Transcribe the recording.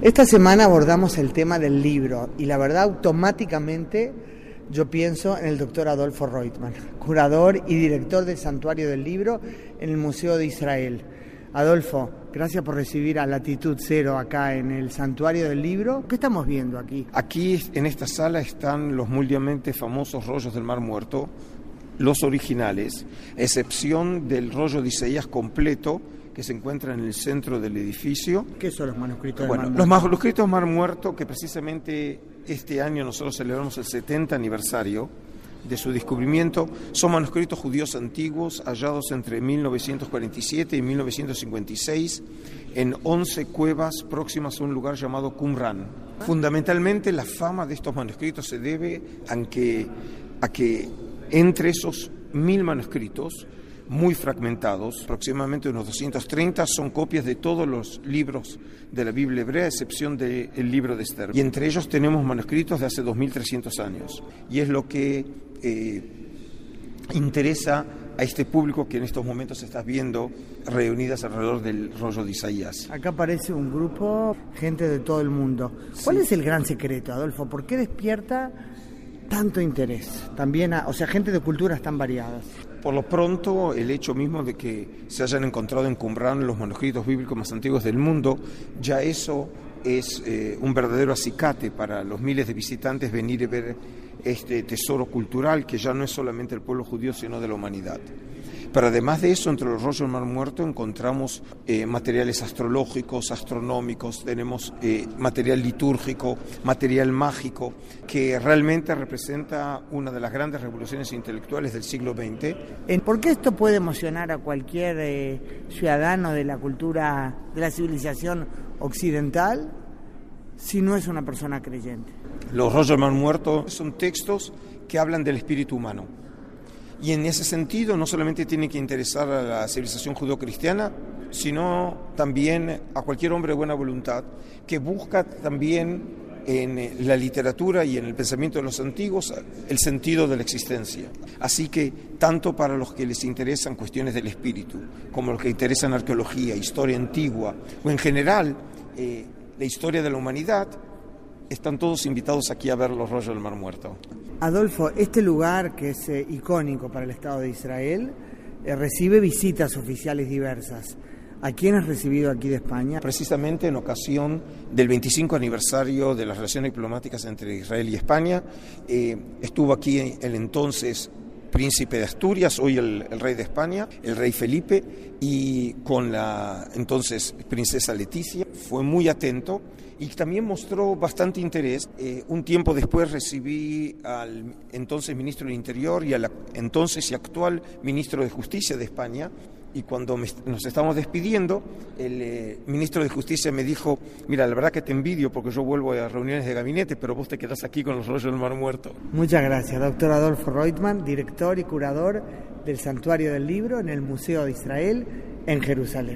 Esta semana abordamos el tema del libro y la verdad automáticamente yo pienso en el doctor Adolfo Reutemann, curador y director del Santuario del Libro en el Museo de Israel. Adolfo, gracias por recibir a Latitud Cero acá en el Santuario del Libro. ¿Qué estamos viendo aquí? Aquí en esta sala están los mundialmente famosos rollos del Mar Muerto, los originales, excepción del rollo de Isaías completo que se encuentra en el centro del edificio. ¿Qué son los manuscritos Bueno, Mar los Muerto? manuscritos Mar Muerto, que precisamente este año nosotros celebramos el 70 aniversario de su descubrimiento, son manuscritos judíos antiguos hallados entre 1947 y 1956 en 11 cuevas próximas a un lugar llamado Qumran. Fundamentalmente la fama de estos manuscritos se debe a que, a que entre esos mil manuscritos muy fragmentados, aproximadamente unos 230, son copias de todos los libros de la Biblia hebrea, a excepción del libro de Esther. Y entre ellos tenemos manuscritos de hace 2300 años. Y es lo que eh, interesa a este público que en estos momentos estás viendo reunidas alrededor del rollo de Isaías. Acá aparece un grupo, gente de todo el mundo. ¿Cuál es el gran secreto, Adolfo? ¿Por qué despierta tanto interés? También, a- o sea, gente de culturas tan variadas. Por lo pronto, el hecho mismo de que se hayan encontrado en Qumran los manuscritos bíblicos más antiguos del mundo, ya eso es eh, un verdadero acicate para los miles de visitantes venir y ver este tesoro cultural que ya no es solamente el pueblo judío, sino de la humanidad. Pero además de eso, entre los rollos del Mar Muerto encontramos eh, materiales astrológicos, astronómicos, tenemos eh, material litúrgico, material mágico, que realmente representa una de las grandes revoluciones intelectuales del siglo XX ¿Por qué esto puede emocionar a cualquier eh, ciudadano de la cultura, de la civilización occidental, si no es una persona creyente? Los rollos del Mar Muerto son textos que hablan del espíritu humano. Y en ese sentido no solamente tiene que interesar a la civilización judeocristiana, sino también a cualquier hombre de buena voluntad que busca también en eh, la literatura y en el pensamiento de los antiguos el sentido de la existencia. Así que tanto para los que les interesan cuestiones del espíritu, como los que interesan arqueología, historia antigua o en general eh, la historia de la humanidad, están todos invitados aquí a ver los rollos del Mar Muerto. Adolfo, este lugar que es eh, icónico para el Estado de Israel eh, recibe visitas oficiales diversas. ¿A quién has recibido aquí de España? Precisamente en ocasión del 25 aniversario de las relaciones diplomáticas entre Israel y España, eh, estuvo aquí el entonces príncipe de Asturias, hoy el, el rey de España, el rey Felipe, y con la entonces princesa Leticia. Fue muy atento y también mostró bastante interés. Eh, un tiempo después recibí al entonces ministro del Interior y al entonces y actual ministro de Justicia de España. Y cuando nos estamos despidiendo, el eh, ministro de Justicia me dijo, mira, la verdad que te envidio porque yo vuelvo a reuniones de gabinete, pero vos te quedás aquí con los rollos del Mar Muerto. Muchas gracias, doctor Adolfo Reutemann, director y curador del Santuario del Libro en el Museo de Israel en Jerusalén.